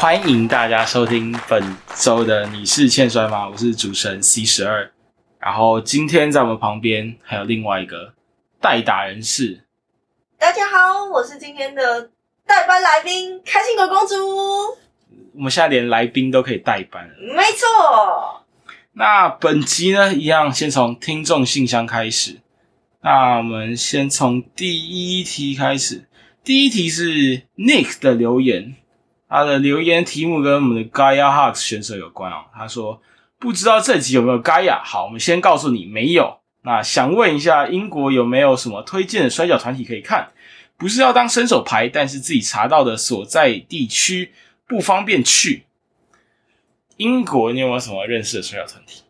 欢迎大家收听本周的《你是欠摔吗》？我是主持人 C 十二。然后今天在我们旁边还有另外一个代打人士，大家好，我是今天的代班来宾开心果公主。我们现在连来宾都可以代班了。没错，那本集呢，一样先从听众信箱开始。那我们先从第一题开始。第一题是 Nick 的留言，他的留言题目跟我们的 Gaia Hawks 选手有关哦。他说不知道这集有没有 Gaia。好，我们先告诉你没有。那想问一下，英国有没有什么推荐的摔跤团体可以看？不是要当伸手牌，但是自己查到的所在地区不方便去。英国，你有没有什么认识的摔跤团体？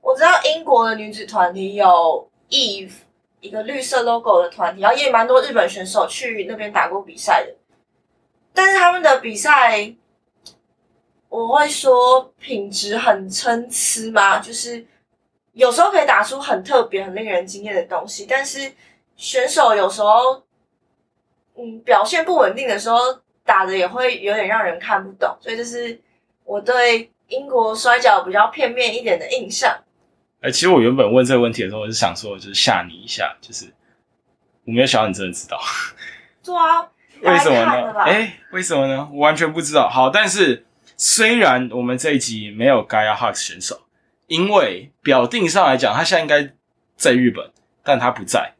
我知道英国的女子团体有 Eve。一个绿色 logo 的团体，然后也蛮多日本选手去那边打过比赛的，但是他们的比赛，我会说品质很参差嘛，就是有时候可以打出很特别、很令人惊艳的东西，但是选手有时候，嗯，表现不稳定的时候，打的也会有点让人看不懂，所以这是我对英国摔跤比较片面一点的印象。哎，其实我原本问这个问题的时候，我是想说，就是吓你一下，就是我没有想到你真的知道。对啊，为什么呢？哎，为什么呢？我完全不知道。好，但是虽然我们这一集没有 Gaia Hawks 选手，因为表定上来讲，他现在应该在日本，但他不在，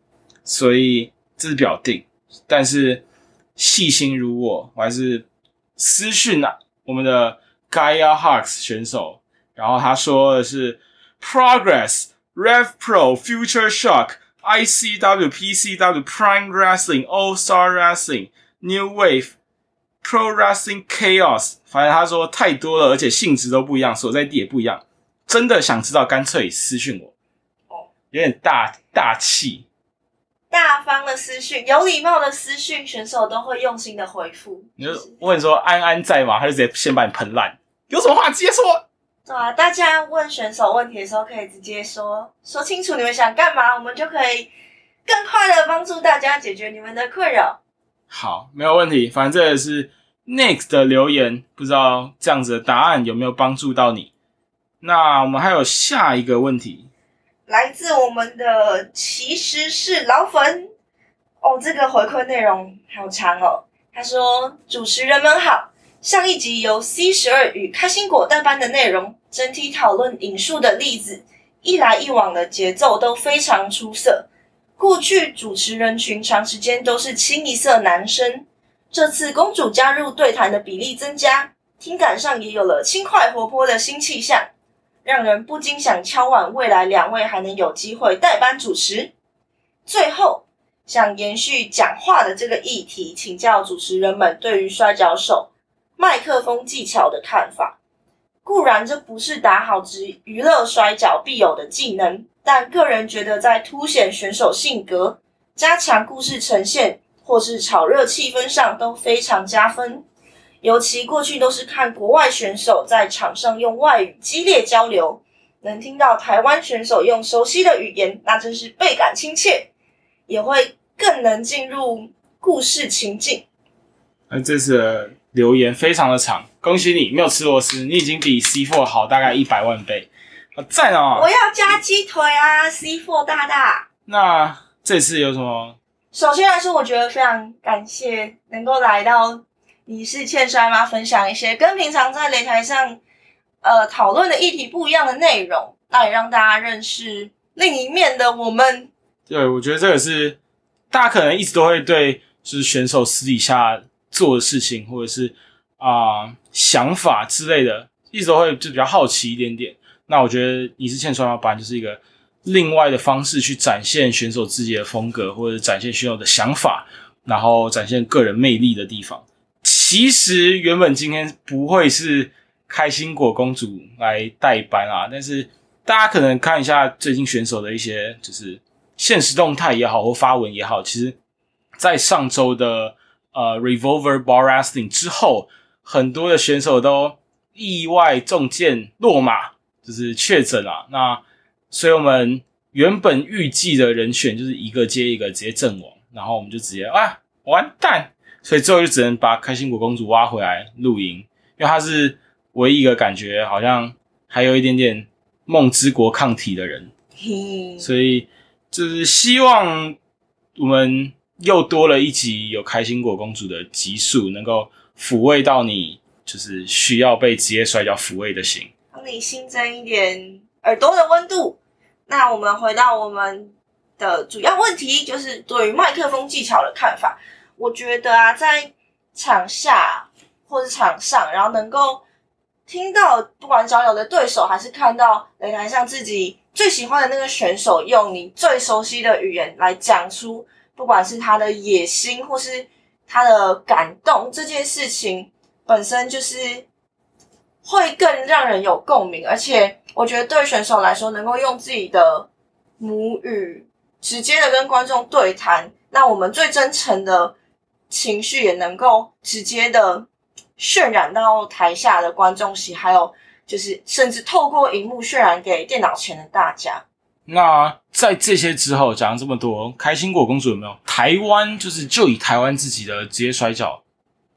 所以这是表定。但是细心如我，我还是私讯啊我们的 Gaia Hawks 选手，然后他说的是。Progress, Rev Pro, Future Shock, ICW, PCW, Prime Wrestling, All Star Wrestling, New Wave, Pro Wrestling Chaos。反正他说太多了，而且性质都不一样，所在地也不一样。真的想知道，干脆私讯我。哦，有点大大气，大方的私讯，有礼貌的私讯，选手都会用心的回复。你就问说安安在吗？他就直接先把你喷烂。有什么话直接说。对啊，大家问选手问题的时候，可以直接说说清楚你们想干嘛，我们就可以更快的帮助大家解决你们的困扰。好，没有问题。反正这也是 Nick 的留言，不知道这样子的答案有没有帮助到你？那我们还有下一个问题，来自我们的其实是老粉哦，这个回馈内容好长哦。他说：“主持人们好。”上一集由 C 十二与开心果代班的内容，整体讨论引述的例子，一来一往的节奏都非常出色。过去主持人群长时间都是清一色男生，这次公主加入对谈的比例增加，听感上也有了轻快活泼的新气象，让人不禁想敲碗未来两位还能有机会代班主持。最后，想延续讲话的这个议题，请教主持人们对于摔跤手。麦克风技巧的看法，固然这不是打好职娱乐摔跤必有的技能，但个人觉得在凸显选手性格、加强故事呈现或是炒热气氛上都非常加分。尤其过去都是看国外选手在场上用外语激烈交流，能听到台湾选手用熟悉的语言，那真是倍感亲切，也会更能进入故事情境。那这是。留言非常的长，恭喜你没有吃螺丝，你已经比 C Four 好大概一百万倍，好赞哦！我要加鸡腿啊，C Four 大大。那这次有什么？首先来说，我觉得非常感谢能够来到你是欠摔吗？分享一些跟平常在擂台上呃讨论的议题不一样的内容，那也让大家认识另一面的我们。对，我觉得这个是大家可能一直都会对，就是选手私底下。做的事情或者是啊想法之类的，一直都会就比较好奇一点点。那我觉得你是欠双腰板，就是一个另外的方式去展现选手自己的风格，或者展现选手的想法，然后展现个人魅力的地方。其实原本今天不会是开心果公主来代班啊，但是大家可能看一下最近选手的一些就是现实动态也好，或发文也好，其实，在上周的。呃，Revolver Bar Wrestling 之后，很多的选手都意外中箭落马，就是确诊啊。那所以我们原本预计的人选就是一个接一个直接阵亡，然后我们就直接啊完蛋，所以最后就只能把开心果公主挖回来露营。因为她是唯一一个感觉好像还有一点点梦之国抗体的人，嘿，所以就是希望我们又多了一集有开心果公主的集数，能够抚慰到你，就是需要被职业摔跤抚慰的心。你新增一点耳朵的温度。那我们回到我们的主要问题，就是对于麦克风技巧的看法。我觉得啊，在场下或是场上，然后能够听到不管交流的对手，还是看到擂台上自己最喜欢的那个选手，用你最熟悉的语言来讲出，不管是他的野心或是他的感动，这件事情本身就是会更让人有共鸣，而且我觉得对选手来说，能够用自己的母语直接的跟观众对谈，那我们最真诚的情绪也能够直接的渲染到台下的观众席，还有就是甚至透过荧幕渲染给电脑前的大家。那在这些之后讲了这么多，开心果公主有没有台湾？就是就以台湾自己的职业摔跤，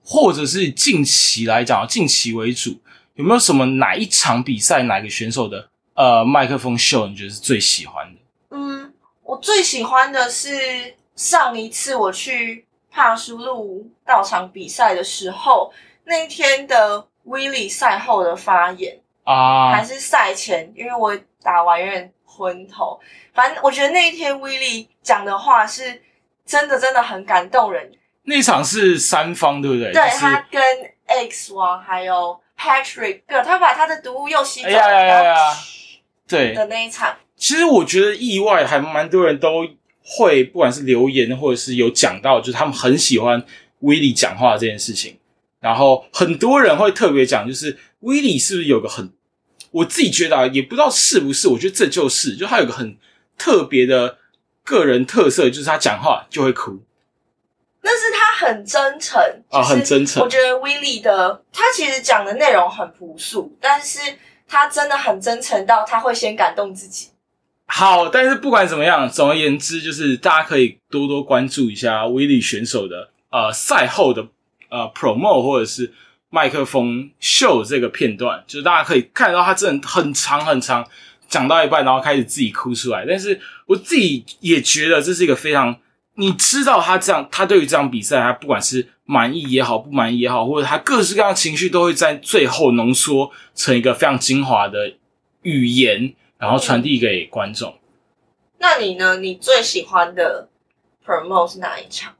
或者是近期来讲，近期为主，有没有什么哪一场比赛哪个选手的呃麦克风秀你觉得是最喜欢的？嗯，我最喜欢的是上一次我去帕苏路到场比赛的时候，那一天的威利赛后的发言，啊还是赛前，因为我打完有点昏头。反正我觉得那一天威利讲的话是真的真的很感动人。那场是三方对不对？对就是他跟 X 王还有 Patrick，对，他把他的毒物又吸走，哎呀呀呀呀然后对。的那一场，其实我觉得意外还蛮多人都会，不管是留言或者是有讲到，就是他们很喜欢威利讲话这件事情。然后很多人会特别讲，就是威利是不是有个很，我自己觉得啊，也不知道是不是，我觉得这就是，就他有个很特别的个人特色，就是他讲话就会哭。那是他很真诚啊，很真诚我。觉得威力的他其实讲的内容很朴素，但是他真的很真诚到他会先感动自己。好，但是不管怎么样，总而言之，就是大家可以多多关注一下威力选手的呃赛后的呃 promo 或者是麦克风秀这个片段，就是大家可以看到他真的很长很长，讲到一半然后开始自己哭出来。但是我自己也觉得这是一个非常，你知道他这样，他对于这场比赛，他不管是满意也好，不满意也好，或者他各式各样的情绪都会在最后浓缩成一个非常精华的语言，然后传递给观众。那你呢？你最喜欢的 promo 是哪一场？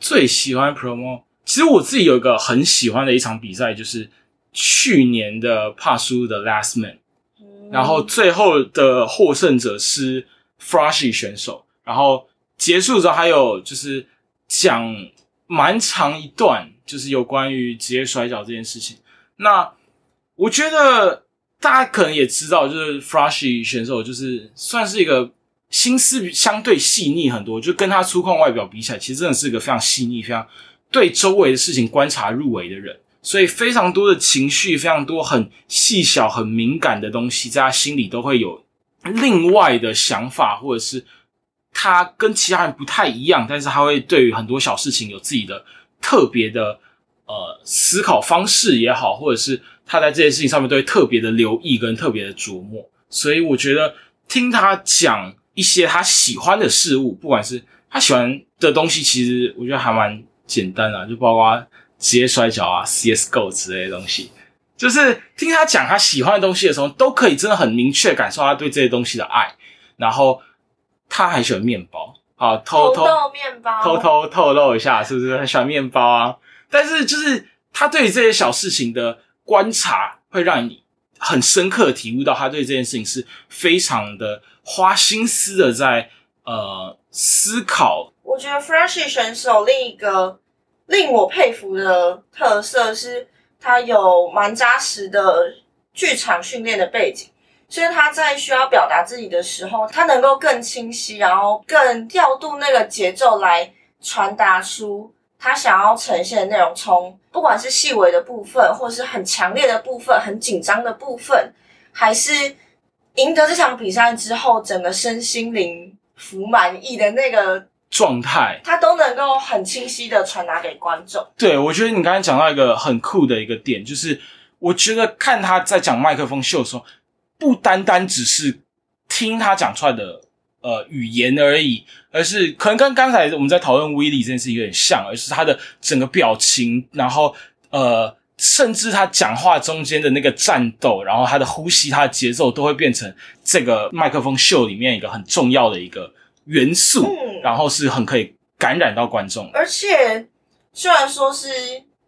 最喜欢 promo，其实我自己有一个很喜欢的一场比赛，就是去年的帕苏的 Last Man，嗯然后最后的获胜者是 Froshy 选手，然后结束之后还有就是讲蛮长一段，就是有关于职业摔跤这件事情。那我觉得大家可能也知道，就是 Froshy 选手就是算是一个心思相对细腻很多，就跟他粗犷外表比起来，其实真的是一个非常细腻、非常对周围的事情观察入微的人。所以非常多的情绪，非常多很细小、很敏感的东西，在他心里都会有另外的想法，或者是他跟其他人不太一样，但是他会对于很多小事情有自己的特别的呃思考方式也好，或者是他在这件事情上面都会特别的留意跟特别的琢磨。所以我觉得听他讲一些他喜欢的事物，不管是他喜欢的东西，其实我觉得还蛮简单的，就包括职业摔跤啊、CS:GO 之类的东西。就是听他讲他喜欢的东西的时候，都可以真的很明确感受他对这些东西的爱。然后他还喜欢面包，好偷偷面包，偷偷透露一下，是不是很喜欢面包啊？但是就是他对这些小事情的观察，会让你很深刻的体悟到他对这件事情是非常的花心思的在呃思考。我觉得 Freshy 选手另一个令我佩服的特色是，他有蛮扎实的剧场训练的背景，所以他在需要表达自己的时候，他能够更清晰，然后更调度那个节奏来传达出他想要呈现的内容。从不管是细微的部分，或是很强烈的部分、很紧张的部分，还是赢得这场比赛之后，整个身心灵服满意的那个状态，他都能够很清晰的传达给观众。对我觉得你刚才讲到一个很酷的一个点，就是我觉得看他在讲麦克风秀的时候，不单单只是听他讲出来的呃语言而已，而是可能跟刚才我们在讨论威力这件事情有点像，而是他的整个表情，然后呃，甚至他讲话中间的那个战斗，然后他的呼吸、他的节奏，都会变成这个麦克风秀里面一个很重要的一个元素，嗯，然后是很可以感染到观众。而且虽然说是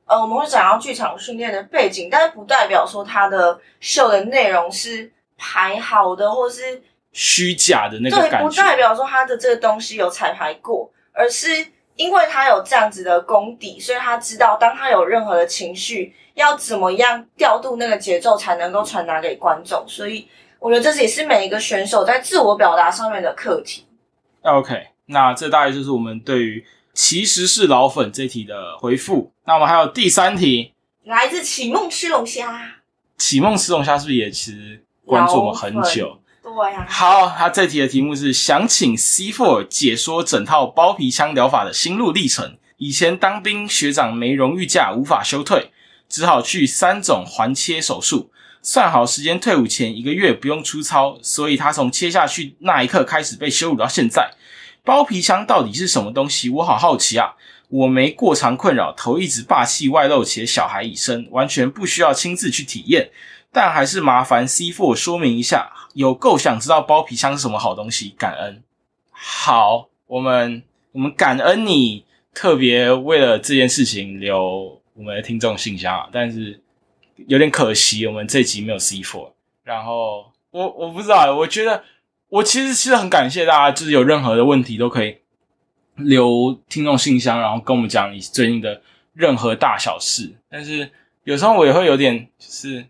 呃我们会讲到剧场训练的背景，但是不代表说他的秀的内容是排好的，或是虚假的那个对，不，代表说他的这个东西有彩排过，而是因为他有这样子的功底，所以他知道当他有任何的情绪，要怎么样调度那个节奏才能够传达给观众。所以我觉得这也是每一个选手在自我表达上面的课题。OK，那这大概就是我们对于其实是老粉这题的回复。那我们还有第三题，来自启梦吃龙虾，启梦吃龙虾是不是也其实关注我们很久？对呀、好，他这题的题目是想请 C Four 解说整套包皮腔疗法的心路历程。以前当兵，学长没荣誉假，无法休退，只好去三种环切手术。算好时间，退伍前一个月不用出操，所以他从切下去那一刻开始被羞辱到现在。包皮腔到底是什么东西？我好好奇啊！我没过长困扰，头一直霸气外露，且小孩已生，完全不需要亲自去体验。但还是麻烦 C Four 说明一下，有够想知道包皮枪是什么好东西，感恩。好，我们我们感恩你特别为了这件事情留我们的听众信箱啊，但是有点可惜，我们这集没有 C Four。然后我我不知道，我觉得我其实其实很感谢大家，就是有任何的问题都可以留听众信箱，然后跟我们讲你最近的任何大小事。但是有时候我也会有点就是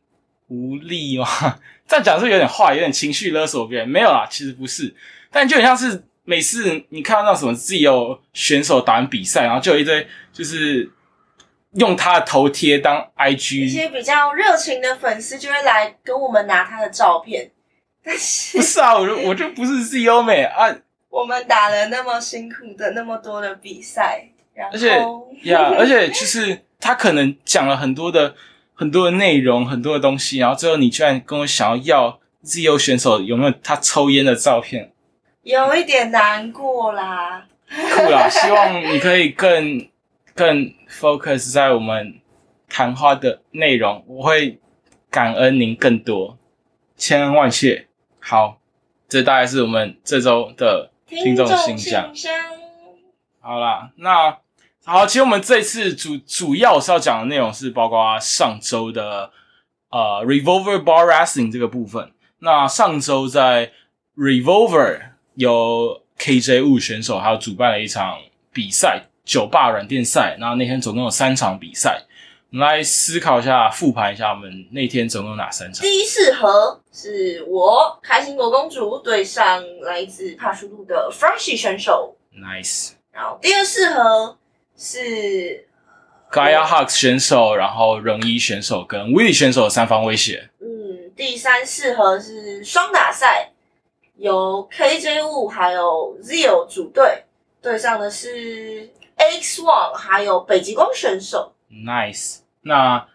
无力吗，这样讲是有点坏，有点情绪勒索别人。没有啦，其实不是，但就很像是每次你看到那种什么自由选手打完比赛，然后就有一堆就是用他的头贴当 IG，一些比较热情的粉丝就会来跟我们拿他的照片，但是不是啊，我就我就不是 CEO 美啊，我们打了那么辛苦的那么多的比赛，然后而且呀而且就是他可能讲了很多的很多的内容，很多的东西，然后最后你居然跟我想要要自由选手有没有他抽烟的照片，有一点难过啦。酷啦！希望你可以更更 focus 在我们谈话的内容，我会感恩您更多，千恩万谢。好，这大概是我们这周的听众信箱。箱，好啦，那好，其实我们这次主主要是要讲的内容是包括上周的呃 Revolver Bar Wrestling 这个部分。那上周在 Revolver 有 KJ Wu 选手，还有主办了一场比赛，酒吧软垫赛。那那天总共有三场比赛，我们来思考一下，复盘一下我们那天总共有哪三场。第一四合是我开心果公主对上来自帕苏路的 Francy 选手，Nice。然后第二四合是 Gaia Hux 选手，然后荣一选手跟 Willie 选手的三方威胁。嗯，第三四合是双打赛，由 KJ Wu 还有 Zio 组队对上的是 X One 还有北极光选手。Nice。那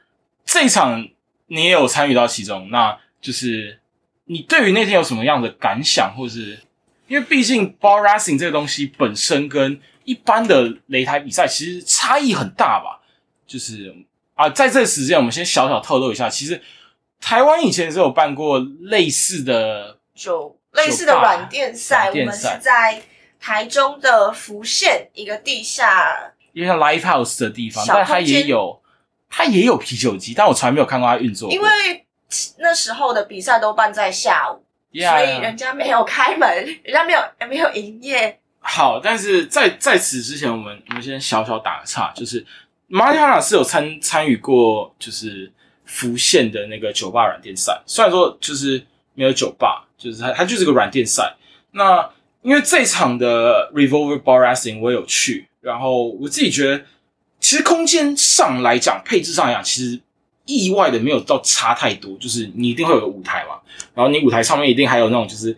这一场你也有参与到其中，那就是你对于那天有什么样的感想，或是因为毕竟 bar racing 这个东西本身跟一般的擂台比赛其实差异很大吧？就是啊，在这个时间我们先小小透露一下，其实台湾以前是有办过类似的，就类似的软垫赛，我们是在台中的福县一个地下，因为像 live house 的地方，但它也有它也有啤酒机，但我从来没有看过它运作过。因为那时候的比赛都办在下午 Yeah, 所以人家没有开门，人家没有没有营业。好，但是在在此之前，我们我们先小小打个岔，就是马里亚纳是有参参与过，就是福县的那个酒吧软垫赛，虽然说就是没有酒吧，就是它它就是个软垫赛。那因为这场的 Revolver Bar Wrestling 我有去，然后我自己觉得，其实空间上来讲，配置上来讲，其实意外的没有到差太多，就是你一定会有个舞台嘛，然后你舞台上面一定还有那种就是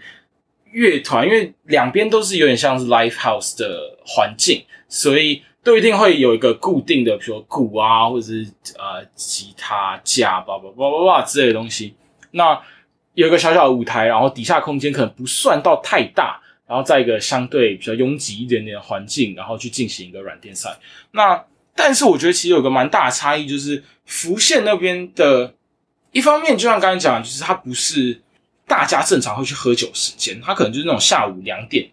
乐团，因为两边都是有点像是 live house 的环境，所以都一定会有一个固定的，比如说鼓啊，或者是呃吉他架，叭叭叭叭叭之类的东西。那有一个小小的舞台，然后底下空间可能不算到太大，然后在一个相对比较拥挤一点点的环境，然后去进行一个软垫赛。那但是我觉得其实有个蛮大的差异，就是福县那边的，一方面就像刚才讲，就是它不是大家正常会去喝酒时间，他可能就是那种下午两点，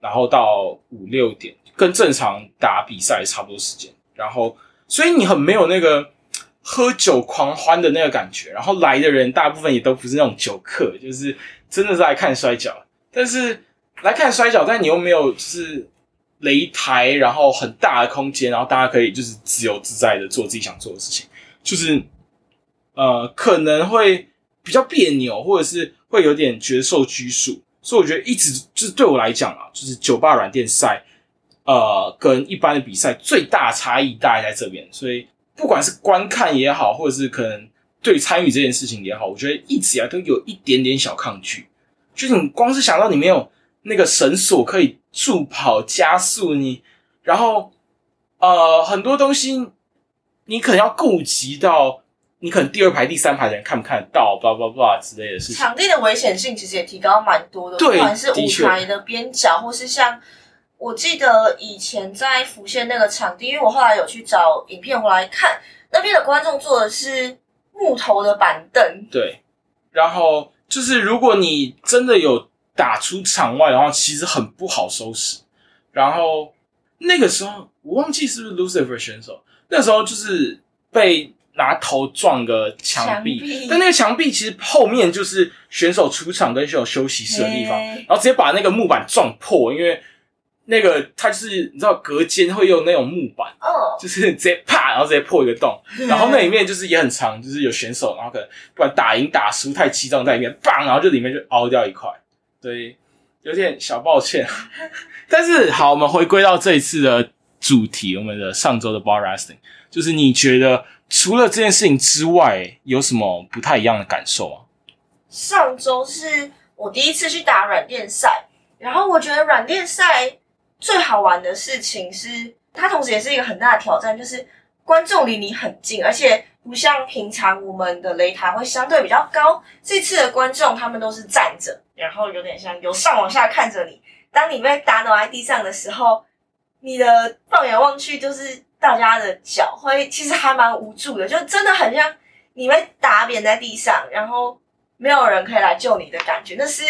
然后到五六点，跟正常打比赛差不多时间。然后所以你很没有那个喝酒狂欢的那个感觉。然后来的人大部分也都不是那种酒客，就是真的是来看摔跤。但是来看摔跤，但你又没有就是。擂台，然后很大的空间，然后大家可以就是自由自在的做自己想做的事情，就是呃可能会比较别扭，或者是会有点觉得受拘束，所以我觉得一直就是对我来讲啊，就是酒吧软垫赛，呃，跟一般的比赛最大差异大概在这边，所以不管是观看也好，或者是可能对参与这件事情也好，我觉得一直以来都有一点点小抗拒，就是你光是想到你没有那个绳索可以。助跑加速你，然后呃很多东西你可能要顾及到，你可能第二排、第三排的人看不看得到，叭叭叭之类的事情。场地的危险性其实也提高蛮多的，不管是舞台的边角，或是像我记得以前在福县那个场地，因为我后来有去找影片回来看，那边的观众坐的是木头的板凳。对，然后就是如果你真的有。打出场外的话，其实很不好收拾。然后那个时候，我忘记是不是 Lucifer 选手，那时候就是被拿头撞个墙壁，但那个墙壁其实后面就是选手出场跟选手休息室的地方，然后直接把那个木板撞破，因为那个它就是你知道隔间会用那种木板，哦，就是直接啪，然后直接破一个洞，然后那里面就是也很长，就是有选手，然后可能不管打赢打输太激动在里面，棒，然后就里面就凹掉一块。对，有点小抱歉，但是好，我们回归到这一次的主题，我们的上周的 bar wrestling，就是你觉得除了这件事情之外，有什么不太一样的感受啊？上周是我第一次去打软垫赛，然后我觉得软垫赛最好玩的事情是，它同时也是一个很大的挑战，就是观众离你很近，而且。不像平常我们的擂台会相对比较高，这次的观众他们都是站着，然后有点像由上往下看着你。当你被打倒在地上的时候，你的放眼望去就是大家的脚，会其实还蛮无助的，就真的很像你被打扁在地上，然后没有人可以来救你的感觉。那是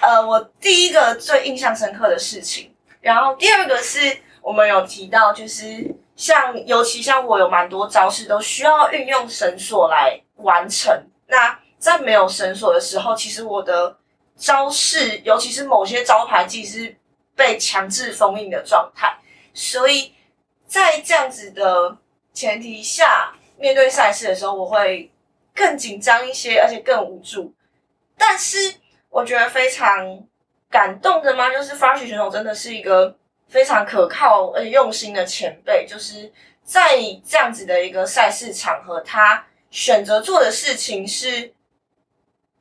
呃我第一个最印象深刻的事情。然后第二个是我们有提到就是。像尤其像我有蛮多招式都需要运用绳索来完成。那在没有绳索的时候，其实我的招式，尤其是某些招牌技是被强制封印的状态。所以在这样子的前提下，面对赛事的时候，我会更紧张一些，而且更无助。但是我觉得非常感动的吗？就是发球选手真的是一个。非常可靠而且用心的前辈，就是在这样子的一个赛事场合，他选择做的事情是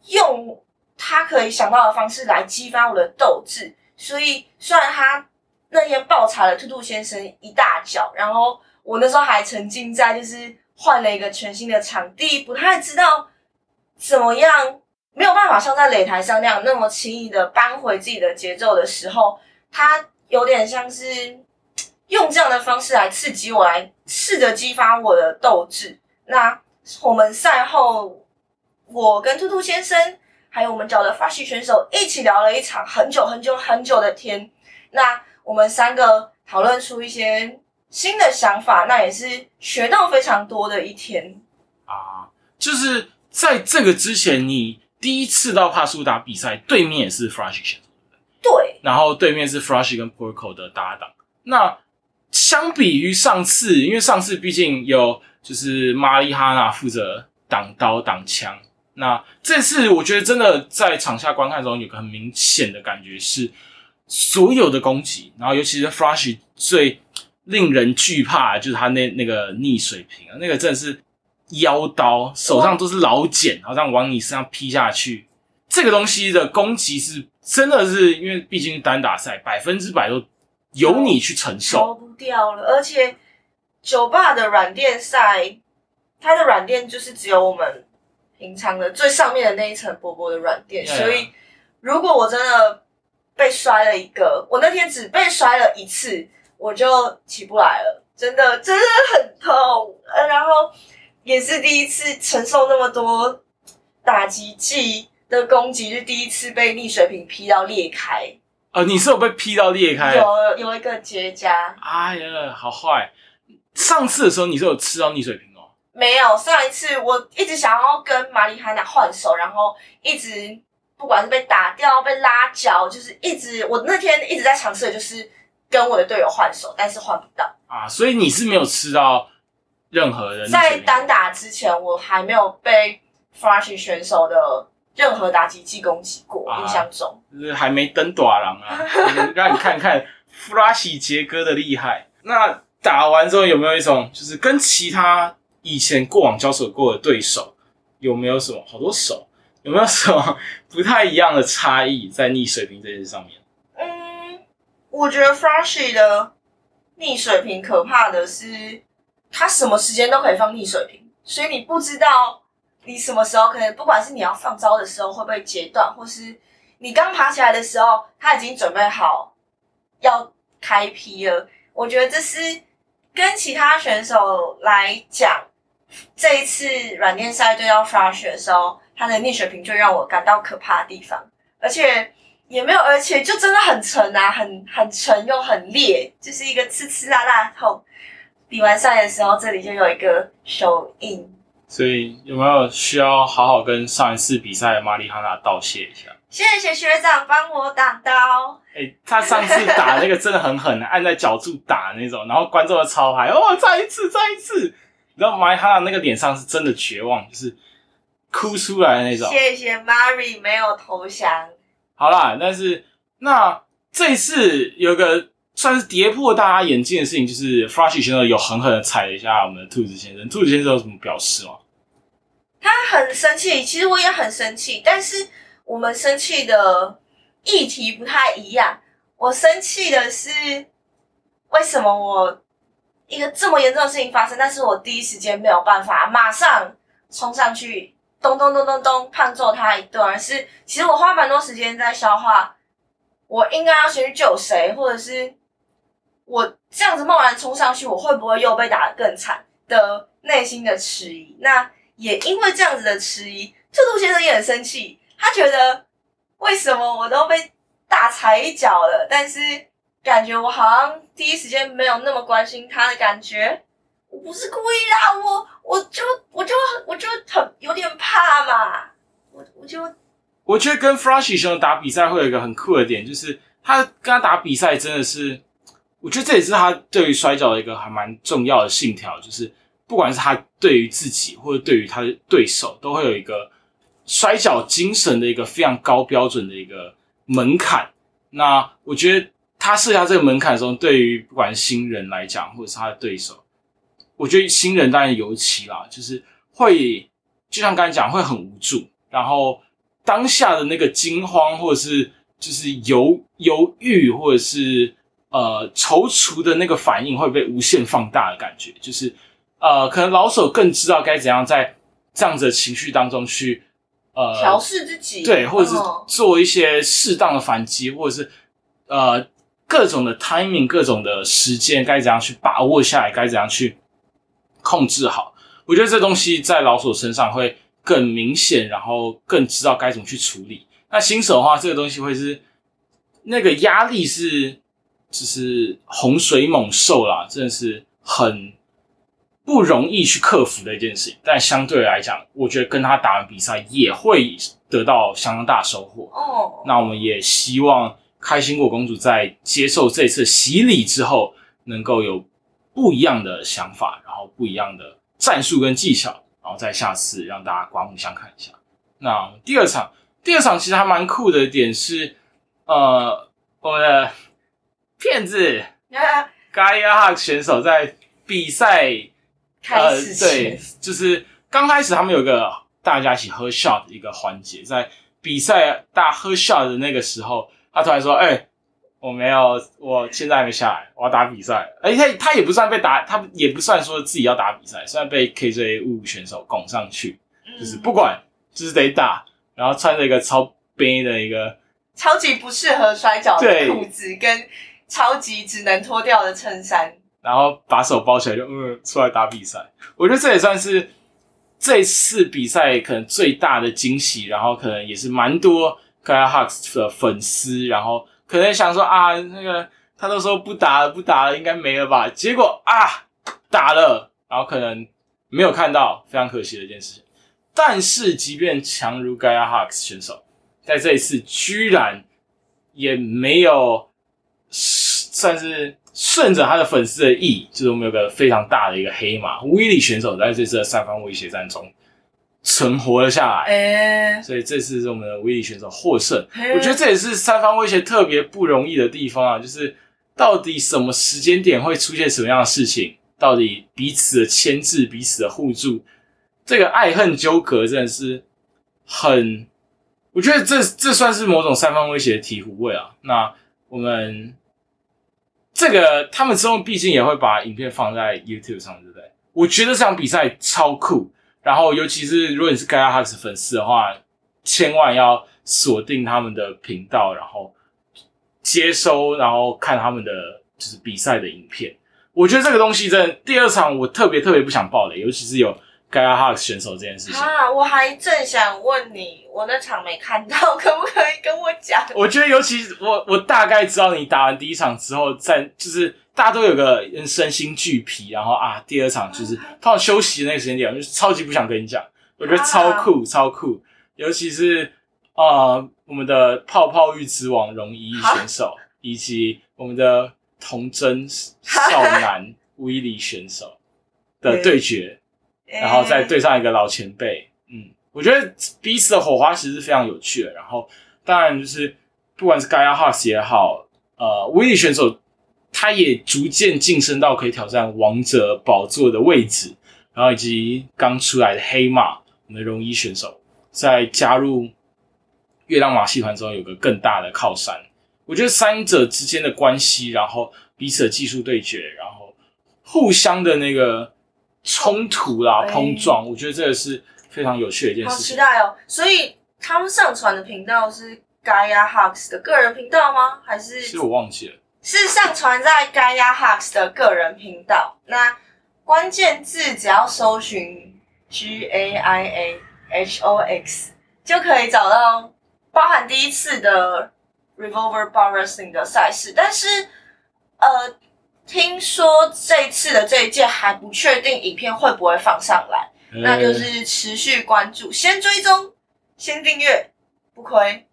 用他可以想到的方式来激发我的斗志。所以，虽然他那天爆踩了兔兔先生一大脚，然后我那时候还沉浸在就是换了一个全新的场地，不太知道怎么样，没有办法像在擂台上那样那么轻易的扳回自己的节奏的时候，他。有点像是用这样的方式来刺激我，来试着激发我的斗志。那我们赛后，我跟兔兔先生还有我们找的发系选手一起聊了一场很久很久很久的天。那我们三个讨论出一些新的想法，那也是学到非常多的一天啊！就是在这个之前，你第一次到帕苏达比赛，对面也是 Flash 选手。对，然后对面是 Flashy 跟 Porco 的搭档。那相比于上次，因为上次毕竟有就是玛丽哈娜负责挡刀挡枪，那这次我觉得真的在场下观看中有个很明显的感觉是，所有的攻击，然后尤其是 Flashy 最令人惧怕就是他那那个逆水平啊，那个真的是腰刀，手上都是老茧，然后这样往你身上劈下去。这个东西的攻击是真的是因为毕竟单打赛百分之百都由你去承逃受。不掉了。而且酒吧的软垫赛，它的软垫就是只有我们平常的最上面的那一层薄薄的软垫，Yeah. 所以如果我真的被摔了一个，我那天只被摔了一次，我就起不来了，真的真的很痛。呃，然后也是第一次承受那么多打击剂的攻击，是第一次被逆水瓶劈到裂开，呃，你是有被劈到裂开？有有一个结痂。哎呀，好坏！上次的时候你是有吃到逆水瓶哦。没有，上一次我一直想要跟玛丽哈娜换手，然后一直不管是被打掉、被拉脚，就是一直我那天一直在尝试的就是跟我的队友换手，但是换不到。啊，所以你是没有吃到任何的逆水瓶在单打之前，我还没有被 Flash 选手的任何打击技攻击过，啊印象中。就是还没登短廊啊，让你看看弗拉西杰哥的厉害。那打完之后有没有一种就是跟其他以前过往交手过的对手有没有什么好多手有没有什么不太一样的差异在逆水平这件事上面？嗯，我觉得 Flashy 的逆水平可怕的是，他什么时间都可以放逆水平，所以你不知道你什么时候可能，不管是你要放招的时候会不会截断，或是你刚爬起来的时候，他已经准备好要开劈了。我觉得这是跟其他选手来讲，这一次软垫赛对到 Flashy 的时候，他的逆水平就让我感到可怕的地方，而且。也没有，而且就真的很沉啊，很很沉又很裂，就是一个刺刺辣辣的痛。比完赛的时候，这里就有一个手印。所以有没有需要好好跟上一次比赛的玛丽哈娜道谢一下？谢谢学长帮我挡刀。哎、他上次打那个真的很狠，按在脚柱打那种，然后观众的超嗨，哦，再一次，再一次。你知道玛丽哈娜那个脸上是真的绝望，就是哭出来的那种。谢谢 Mary 没有投降。好啦，但是那这一次有个算是跌破大家眼镜的事情，就是 Flashy 先生有狠狠的踩了一下我们的兔子先生。兔子先生有什么表示吗？他很生气，其实我也很生气，但是我们生气的议题不太一样。我生气的是为什么我一个这么严重的事情发生，但是我第一时间没有办法马上冲上去，咚咚咚咚咚胖揍他一顿，而是其实我花蛮多时间在消化，我应该要先去救谁，或者是我这样子贸然冲上去，我会不会又被打得更惨的内心的迟疑。那也因为这样子的迟疑，兔兔先生也很生气，他觉得为什么我都被大踩一脚了，但是感觉我好像第一时间没有那么关心他的感觉。我不是故意的，我我就我就我就很有点怕嘛，我我就我觉得跟 Flashy 先生打比赛会有一个很酷的点，就是他跟他打比赛真的是，我觉得这也是他对于摔跤的一个还蛮重要的信条，就是不管是他对于自己或者对于他的对手，都会有一个摔跤精神的一个非常高标准的一个门槛。那我觉得他设下这个门槛的时候，对于不管新人来讲，或者是他的对手，我觉得新人当然尤其啦，就是会就像刚才讲，会很无助，然后当下的那个惊慌，或者是就是犹犹豫，或者是呃踌躇的那个反应会被无限放大的感觉，就是呃，可能老手更知道该怎样在这样子的情绪当中去呃调试自己，对，或者是嗯。做一些适当的反击，或者是呃各种的 timing，各种的时间该怎样去把握下来，该怎样去控制好。我觉得这东西在老手身上会更明显，然后更知道该怎么去处理。那新手的话，这个东西会是那个压力是就是洪水猛兽啦，真的是很不容易去克服的一件事情。但相对来讲，我觉得跟他打完比赛也会得到相当大收获。哦，那我们也希望开心果公主在接受这次洗礼之后，能够有不一样的想法，然后不一样的战术跟技巧，然后再下次让大家刮目相看一下。那第二场，第二场其实还蛮酷的点是，呃，我们的骗子嘎亚哈选手在比赛开始呃、对前，就是刚开始他们有个大家一起喝 shot 的一个环节，在比赛大家喝 shot 的那个时候，他突然说：“哎、我没有，我现在还没下来，我要打比赛。”哎，他他也不算被打，他也不算说自己要打比赛，虽然被 KJ 五选手拱上去，就是嗯不管，就是得打，然后穿着一个超悲的一个，超级不适合摔跤的裤子，跟超级只能脱掉的衬衫。然后把手包起来就嗯出来打比赛。我觉得这也算是这次比赛可能最大的惊喜，然后可能也是蛮多 Gaia h u c k s 的粉丝，然后可能想说啊，那个他都说不打了，不打了，应该没了吧？结果啊打了，然后可能没有看到，非常可惜的一件事情。但是，即便强如 Gaya Hawks 选手，在这一次居然也没有算是顺着他的粉丝的意，就是我们有个非常大的一个黑马威利选手，在这次的三方威胁战中存活了下来。哎、所以这次是我们的威力选手获胜。嘿我觉得这也是三方威胁特别不容易的地方啊，就是到底什么时间点会出现什么样的事情，到底彼此的牵制、彼此的互助，这个爱恨纠葛真的是很，我觉得这这算是某种三方威胁的醍醐味啊。那我们这个他们之后毕竟也会把影片放在 YouTube 上，对不对？我觉得这场比赛超酷，然后尤其是如果你是 Gaia Hux 粉丝的话，千万要锁定他们的频道，然后接收，然后看他们的就是比赛的影片。我觉得这个东西真的，第二场我特别特别不想爆雷，尤其是有 Gaia Hux 选手这件事情。啊，我还正想问你，我那场没看到，可不可以跟我讲？我觉得，尤其我我大概知道你打完第一场之后，在就是大家都有个身心俱疲，然后啊，第二场就是他们休息的那个时间点，我就超级不想跟你讲。我觉得超酷，超酷，尤其是呃我们的泡泡浴之王荣一选手，以及我们的童真少男 威利选手的对决，然后再对上一个老前辈，嗯，我觉得彼此的火花其实是非常有趣的。然后当然就是不管是 Gaia Hux 也好，呃，威利选手他也逐渐晋升到可以挑战王者宝座的位置，然后以及刚出来的黑马我们的荣一选手，在加入月亮马戏团之后有个更大的靠山。我觉得三者之间的关系，然后彼此的技术对决，然后互相的那个冲突啦、哎碰撞，我觉得这个是非常有趣的一件事情。好期待哦！所以他们上传的频道是 Gaia Hux 的个人频道吗？还是其实我忘记了，是上传在 Gaia Hux 的个人频道？那关键字只要搜寻 G A I A H O X 就可以找到包含第一次的 Revolver Bar Wrestling 的赛事，但是呃，听说这次的这一届还不确定影片会不会放上来。那就呃是持续关注，先追踪，先订阅，不亏。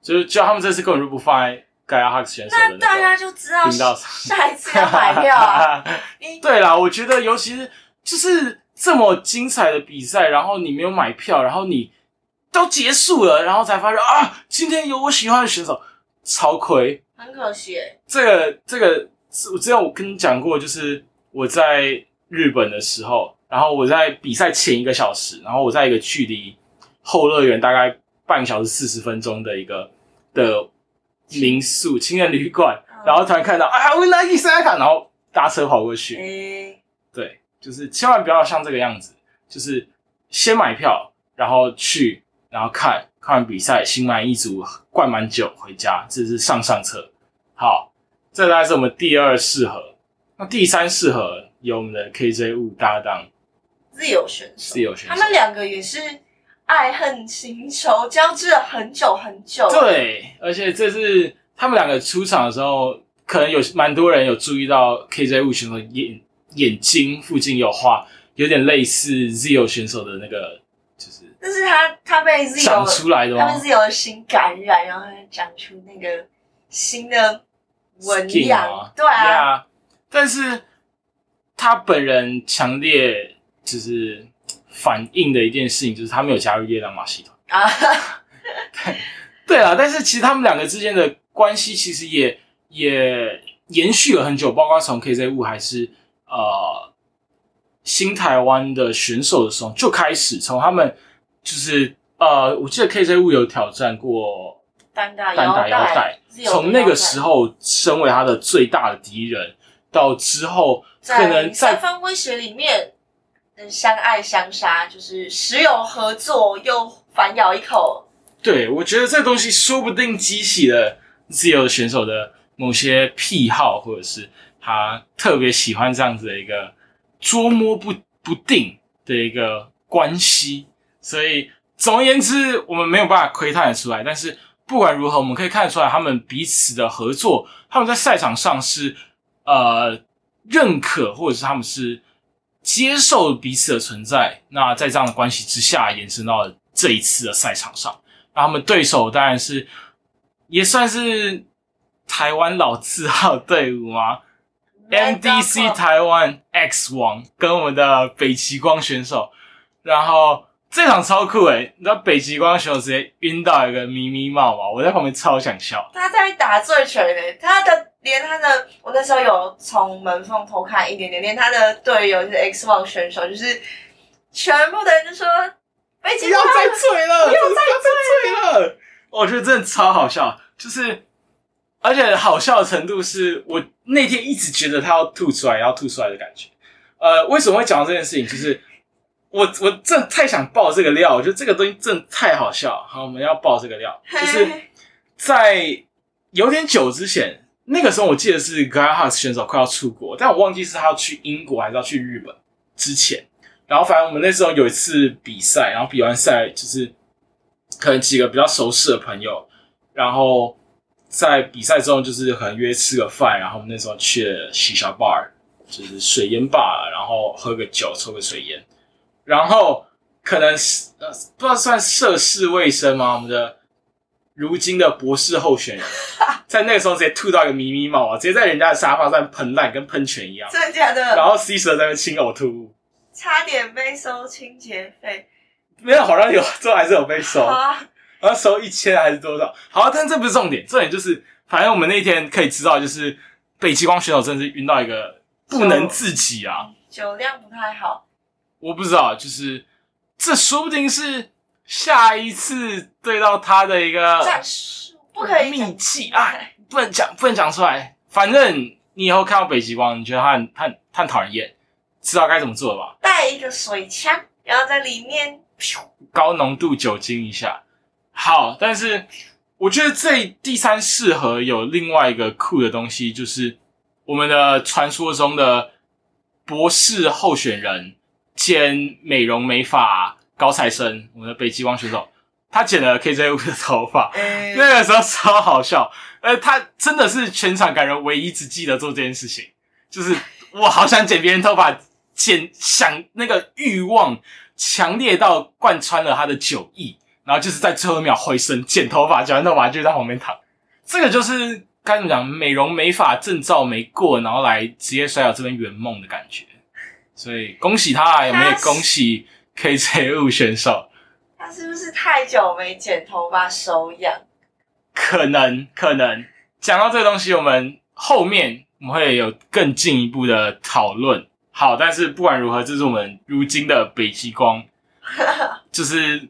就是叫他们这次根本就不放在 Gaia Hux 选手的那大家就知道频道上下一次要买票啊。对啦，我觉得尤其是就是这么精彩的比赛，然后你没有买票，然后你都结束了，然后才发现啊，今天有我喜欢的选手，超亏。很可惜耶，这个这个，我之前我跟你讲过，就是我在日本的时候，然后我在比赛前一个小时，然后我在一个距离后乐园大概半小时四十分钟的一个的民宿青年旅馆，嗯。然后突然看到啊，维纳伊塞卡，然后搭车跑过去，诶、对，就是千万不要像这个样子，就是先买票，然后去，然后看看完比赛，心满意足，灌满酒回家，这是上上策。好，这大概是我们第二适合。那第三适合有我们的 KJ 五搭档。自由选手，自由选手。他们两个也是爱恨情仇交织了很久很久。，对，而且这是他们两个出场的时候，可能有蛮多人有注意到 KJ 物选手眼眼睛附近有画，有点类似 Zio 选手的那个，就是但是他他被自长由出来的吗他被？自由的心感染，然后他长出那个新的纹样，对啊，Yeah，但是他本人强烈就是反映的一件事情，就是他没有加入夜亮马戏团。啊，对啊，但是其实他们两个之间的关系其实也也延续了很久，包括从 KZ 物还是呃新台湾的选手的时候就开始，从他们就是呃，我记得 KZ 物有挑战过单打单打腰带，从那个时候身为他的最大的敌人，到之后可能在三方威胁里面，嗯，相爱相杀，就是时有合作又反咬一口。对，我觉得这东西说不定激起了自由选手的某些癖好，或者是他特别喜欢这样子的一个捉摸不不定的一个关系。所以总而言之，我们没有办法窥探得出来。但是不管如何，我们可以看得出来，他们彼此的合作，他们在赛场上是呃认可，或者是他们是接受彼此的存在。那在这样的关系之下，延伸到了这一次的赛场上。那他们对手当然是也算是台湾老字号队伍吗？MDC 台湾 X 王跟我们的北极光选手，然后这场超酷诶！你知道北极光选手直接晕到一个咪咪帽嘛？我在旁边超想笑。他在打醉拳诶，他的连他的我那时候有从门缝偷看一点点，连他的队友就是 X 王选手，就是全部的人就说。不要再醉了！不要再醉了！我觉得真的超好笑，就是而且好笑的程度是我那天一直觉得他要吐出来，要吐出来的感觉。呃，为什么会讲到这件事情？就是我我真的太想爆这个料，我觉得这个东西真的太好笑。好，我们要爆这个料，就是 在有点久之前，那个时候我记得是 g a r h a s 选手快要出国，但我忘记是他要去英国还是要去日本之前。然后，反正我们那时候有一次比赛，然后比完赛就是可能几个比较熟识的朋友，然后在比赛中就是可能约吃个饭，然后我们那时候去了西小 bar，就是水烟吧，然后喝个酒，抽个水烟，然后可能是呃不知道算涉世未深吗？我们的如今的博士候选人，在那个时候直接吐到一个咪咪帽啊，直接在人家的沙发上喷烂，跟喷泉一样，真的假的？然后 C 蛇在那清呕吐物。差点被收清洁费，没有好像有，最后还是有被收，然后收一千还是多少？好，但这不是重点，重点就是，反正我们那天可以知道，就是北极光选手真的是晕到一个不能自己啊，酒量不太好。我不知道，就是这说不定是下一次对到他的一个战术，不可以秘技啊，不能讲，不能讲出来。反正你以后看到北极光，你觉得它很、他、他很讨人厌。知道该怎么做了吧？带一个水枪，然后在里面高浓度酒精一下。好，但是我觉得这第三适合有另外一个酷的东西，就是我们的传说中的博士候选人兼美容美发高材生，我们的北极光选手，他剪了 KJ 五的头发，那个时候超好笑。呃，他真的是全场感人唯一只记得做这件事情，就是我好想剪别人头发。剪想那个欲望强烈到贯穿了他的酒意，然后就是在最后一秒回身剪头发，剪完头发就在旁边躺。这个就是该怎么讲，美容美发证照没过，然后来职业摔跤这边圆梦的感觉。所以恭喜他，有没有恭喜 KJ 五选手？他是不是太久没剪头发手痒？可能可能。讲到这个东西，我们后面我们会有更进一步的讨论。好，但是不管如何，这是我们如今的北极光，就是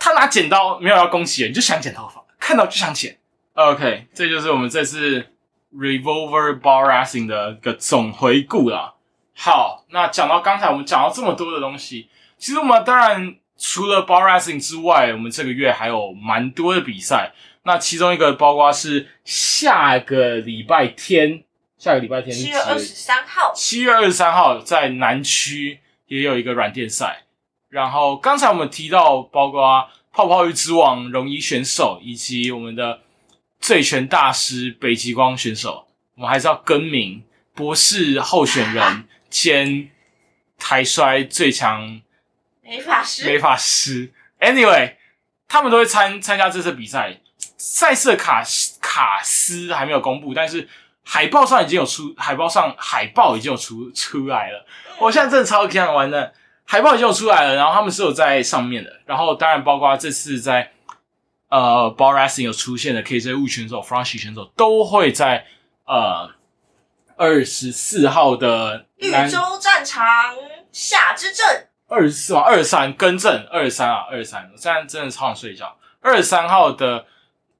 他拿剪刀没有要恭喜人，就想剪头发，看到就想剪。OK，这就是我们这次 Revolver Bar Racing 的一个总回顾了。好，那讲到刚才我们讲到这么多的东西，其实我们当然除了 Bar Racing 之外，我们这个月还有蛮多的比赛。那其中一个包括是下个礼拜天。下个礼拜天，七月二十三号，七月二十三号在南区也有一个软垫赛。然后刚才我们提到，包括泡泡浴之王荣一选手，以及我们的醉拳大师北极光选手，我们还是要更名博士候选人兼台摔最强美法师。美法师，Anyway，他们都会参参加这次比赛。赛事卡卡斯还没有公布，但是。海报上已经有出，海报上海报已经有出出来了。我现在真的超级想玩的，海报已经有出来了，然后他们是有在上面的。然后当然包括这次在呃 Bar Racing 有出现的 KJ 物选手、f r a n c i 选手都会在呃二十四号的绿洲战场夏之阵二十四吗？二十三，更正，二十三啊，二十三。我现在真的超想睡觉。二十三号的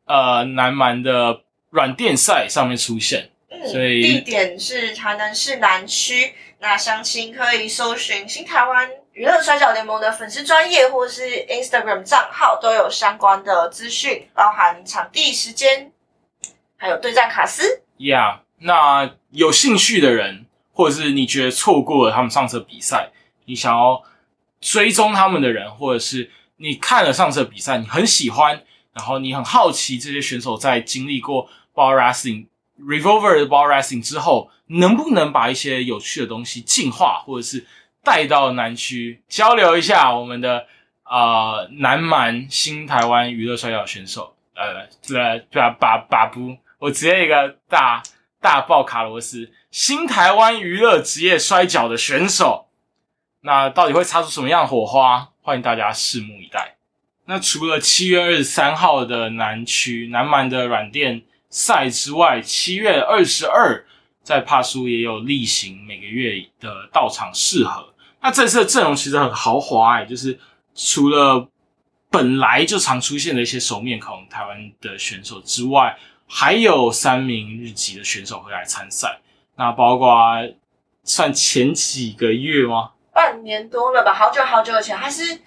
呃南蛮的软垫赛上面出现，嗯，所以地点是台南市南区。那详情可以搜寻新台湾娱乐摔角联盟的粉丝专业或是 Instagram 账号，都有相关的资讯，包含场地、时间，还有对战卡司。Yeah，那有兴趣的人，或者是你觉得错过了他们上次的比赛，你想要追踪他们的人，或者是你看了上次的比赛，你很喜欢，然后你很好奇这些选手在经历过 ball wrestling、revolver 的 ball wrestling 之后，能不能把一些有趣的东西进化，或者是带到南区交流一下我们的呃南蛮新台湾娱乐摔跤选手，呃，对，把把把不。我直接一个大大爆卡罗斯，新台湾娱乐职业摔跤的选手，那到底会擦出什么样的火花？欢迎大家拭目以待。那除了七月二十三号的南区南蛮的软垫赛之外，七月二十二在帕苏也有例行每个月的到场试合。那这次的阵容其实很豪华哎、就是除了本来就常出现的一些熟面孔台湾的选手之外，还有三名日籍的选手会来参赛，那包括算前几个月吗？半年多了吧，好久好久以前，还是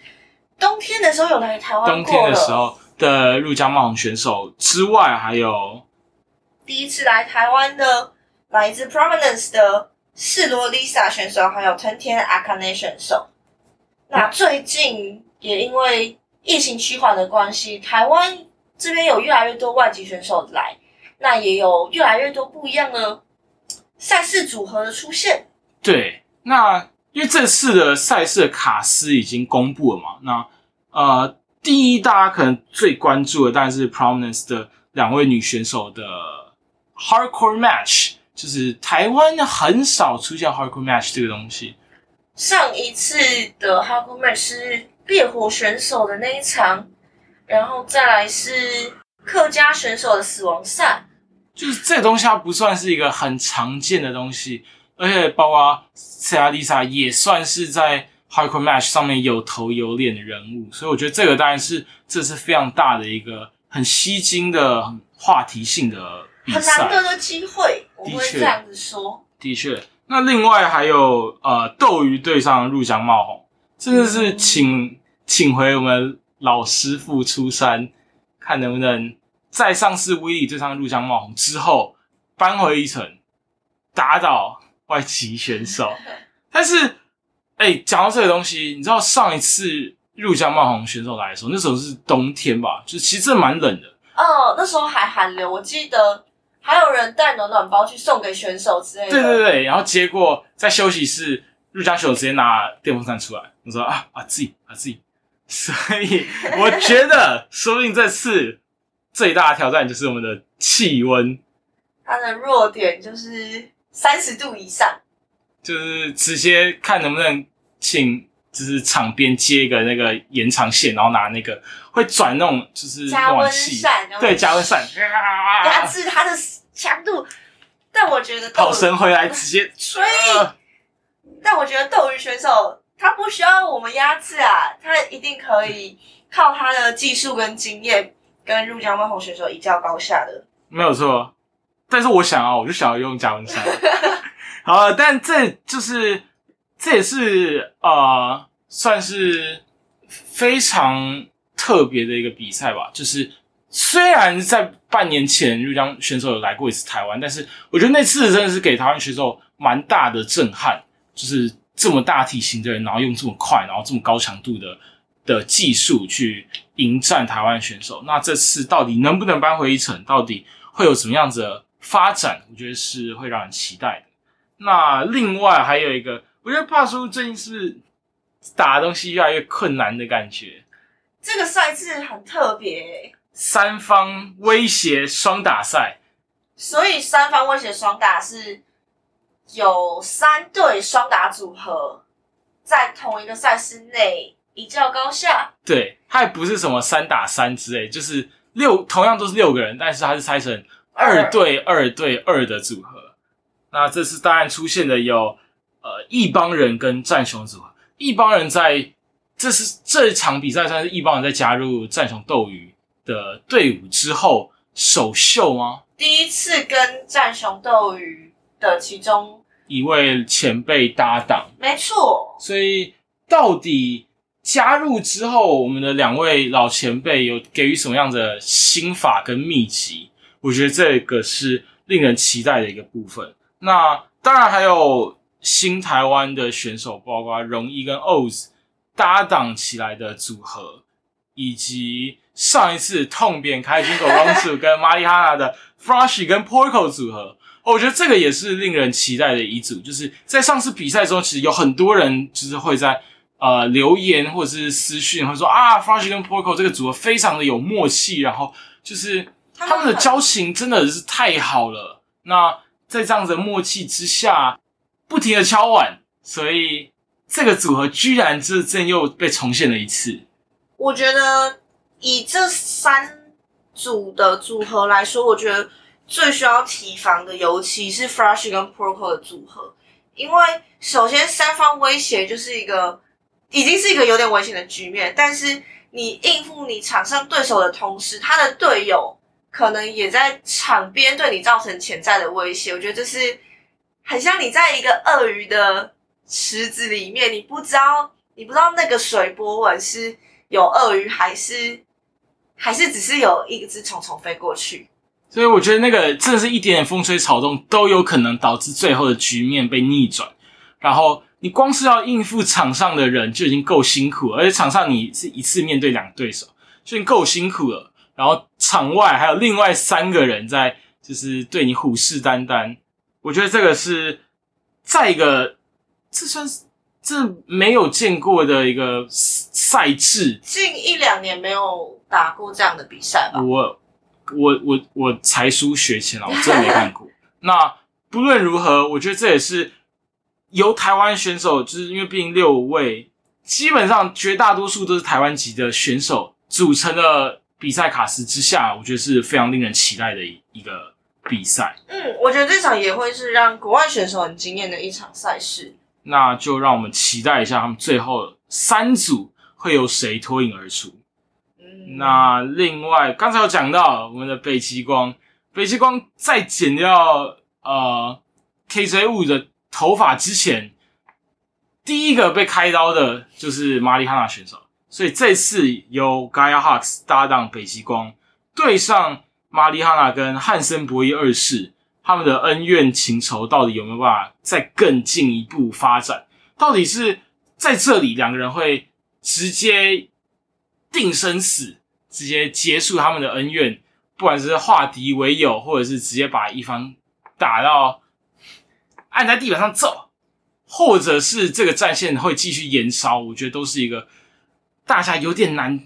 冬天的时候有来台湾过冬天的了时候的入江茂红选手之外，还有第一次来台湾的来自 Prominence 的世罗 Lisa 选手，还有藤田 Akane 选手。那最近也因为疫情趋缓的关系，台湾这边有越来越多外籍选手来，那也有越来越多不一样的赛事组合的出现。对，那因为这次的赛事的卡司已经公布了嘛，那呃，第一大家可能最关注的当然是 Prominence 的两位女选手的 Hardcore Match，就是台湾很少出现 Hardcore Match 这个东西。上一次的 Hardcore Match 是烈火选手的那一场，然后再来是客家选手的死亡赛。就是这个东西它不算是一个很常见的东西，而且包括 c a Lisa 也算是在 Hardcore Match 上面有头有脸的人物，所以我觉得这个当然是这是非常大的一个很吸睛的、很话题性的比很赛。难得的机会，我会这样子说。的确，那另外还有呃斗鱼对上入江茂红，真的是请请回我们老师傅出山，看能不能在上次威力对上入江茂红之后扳回一城，打倒外籍选手。但是，哎、讲到这个东西，你知道上一次入江茂红选手来的时候，那时候是冬天吧，就其实真的蛮冷的。哦，那时候还寒流，我记得还有人带暖暖包去送给选手之类的。对对对，然后结果在休息室，入江选手直接拿电风扇出来，我说啊啊自己啊自己，所以我觉得说不定这次最大的挑战就是我们的气温，他的弱点就是三十度以上。就是直接看能不能请就是场边接一个那个延长线，然后拿那个会转那种就是加温扇，对加温扇，压制它的强度。但我觉得斗跑神回来直接 所以但我觉得斗鱼选手他不需要我们压制啊，他一定可以靠他的技术跟经验跟入江万红选手一较高下的。没有错，但是我想啊，我就想要用加温扇。好，但这就是这也是呃，算是非常特别的一个比赛吧。就是虽然在半年前入江选手有来过一次台湾，但是我觉得那次真的是给台湾选手蛮大的震撼，就是这么大体型的人，然后用这么快，然后这么高强度的的技术去迎战台湾选手。那这次到底能不能扳回一城？到底会有什么样子发展？我觉得是会让人期待的。那另外还有一个，我觉得帕叔最近是打的东西越来越困难的感觉？这个赛制很特别欸、三方威胁双打赛，所以三方威胁双打是有三对双打组合在同一个赛事内一较高下。对，它也不是什么三打三之类，就是六同样都是六个人，但是它是拆成二对二对二的组合。那这次当然出现的有呃一帮人跟战雄组合，一帮人在这是这场比赛算是一帮人在加入战雄斗鱼的队伍之后首秀吗？第一次跟战雄斗鱼的其中一位前辈搭档，没错，所以到底加入之后，我们的两位老前辈有给予什么样的心法跟秘籍？我觉得这个是令人期待的一个部分。那当然还有新台湾的选手，包括荣一跟 Oz 搭档起来的组合，以及上一次痛扁开心狗公主跟玛丽哈娜的 Froshy 跟 Porco 组合。我觉得这个也是令人期待的一组，就是在上次比赛中，其实有很多人就是会在呃留言或者是私讯，会说啊，Froshy 跟 Porco 这个组合非常的有默契，然后就是他们的交情真的是太好了。那在这样子的默契之下，不停的敲碗，所以这个组合居然这阵又被重现了一次。我觉得以这三组的组合来说，我觉得。最需要提防的，尤其是 Flash 跟 Proco 的组合，因为首先三方威胁就是一个已经是一个有点危险的局面，但是你应付你场上对手的同时，他的队友可能也在场边对你造成潜在的威胁。我觉得这是很像你在一个鳄鱼的池子里面，你不知道你不知道那个水波纹是有鳄鱼还是还是只是有一只虫虫飞过去。所以我觉得那个真的是一点点风吹草动都有可能导致最后的局面被逆转。然后你光是要应付场上的人就已经够辛苦了，而且场上你是一次面对两个对手，就已经够辛苦了。然后场外还有另外三个人在，就是对你虎视眈眈。我觉得这个是再一个这算是这没有见过的一个赛制，近一两年没有打过这样的比赛吧。我。我我我才疏学浅了，我真的没看过。那不论如何，我觉得这也是由台湾选手，就是因为毕竟六位，基本上绝大多数都是台湾籍的选手组成的比赛卡司之下，我觉得是非常令人期待的一一个比赛。嗯，我觉得这场也会是让国外选手很惊艳的一场赛事。那就让我们期待一下，他们最后三组会由谁脱颖而出。那另外，刚才有讲到我们的北极光，北极光在剪掉呃 KJ 五的头发之前，第一个被开刀的就是玛丽哈娜选手，所以这次由 Gaia Hawks 搭档北极光对上玛丽哈娜跟汉森博伊二世，他们的恩怨情仇到底有没有办法再更进一步发展？到底是在这里两个人会直接？定生死，直接结束他们的恩怨，不管是化敌为友，或者是直接把一方打到按在地板上揍，或者是这个战线会继续延烧，我觉得都是一个大家有点难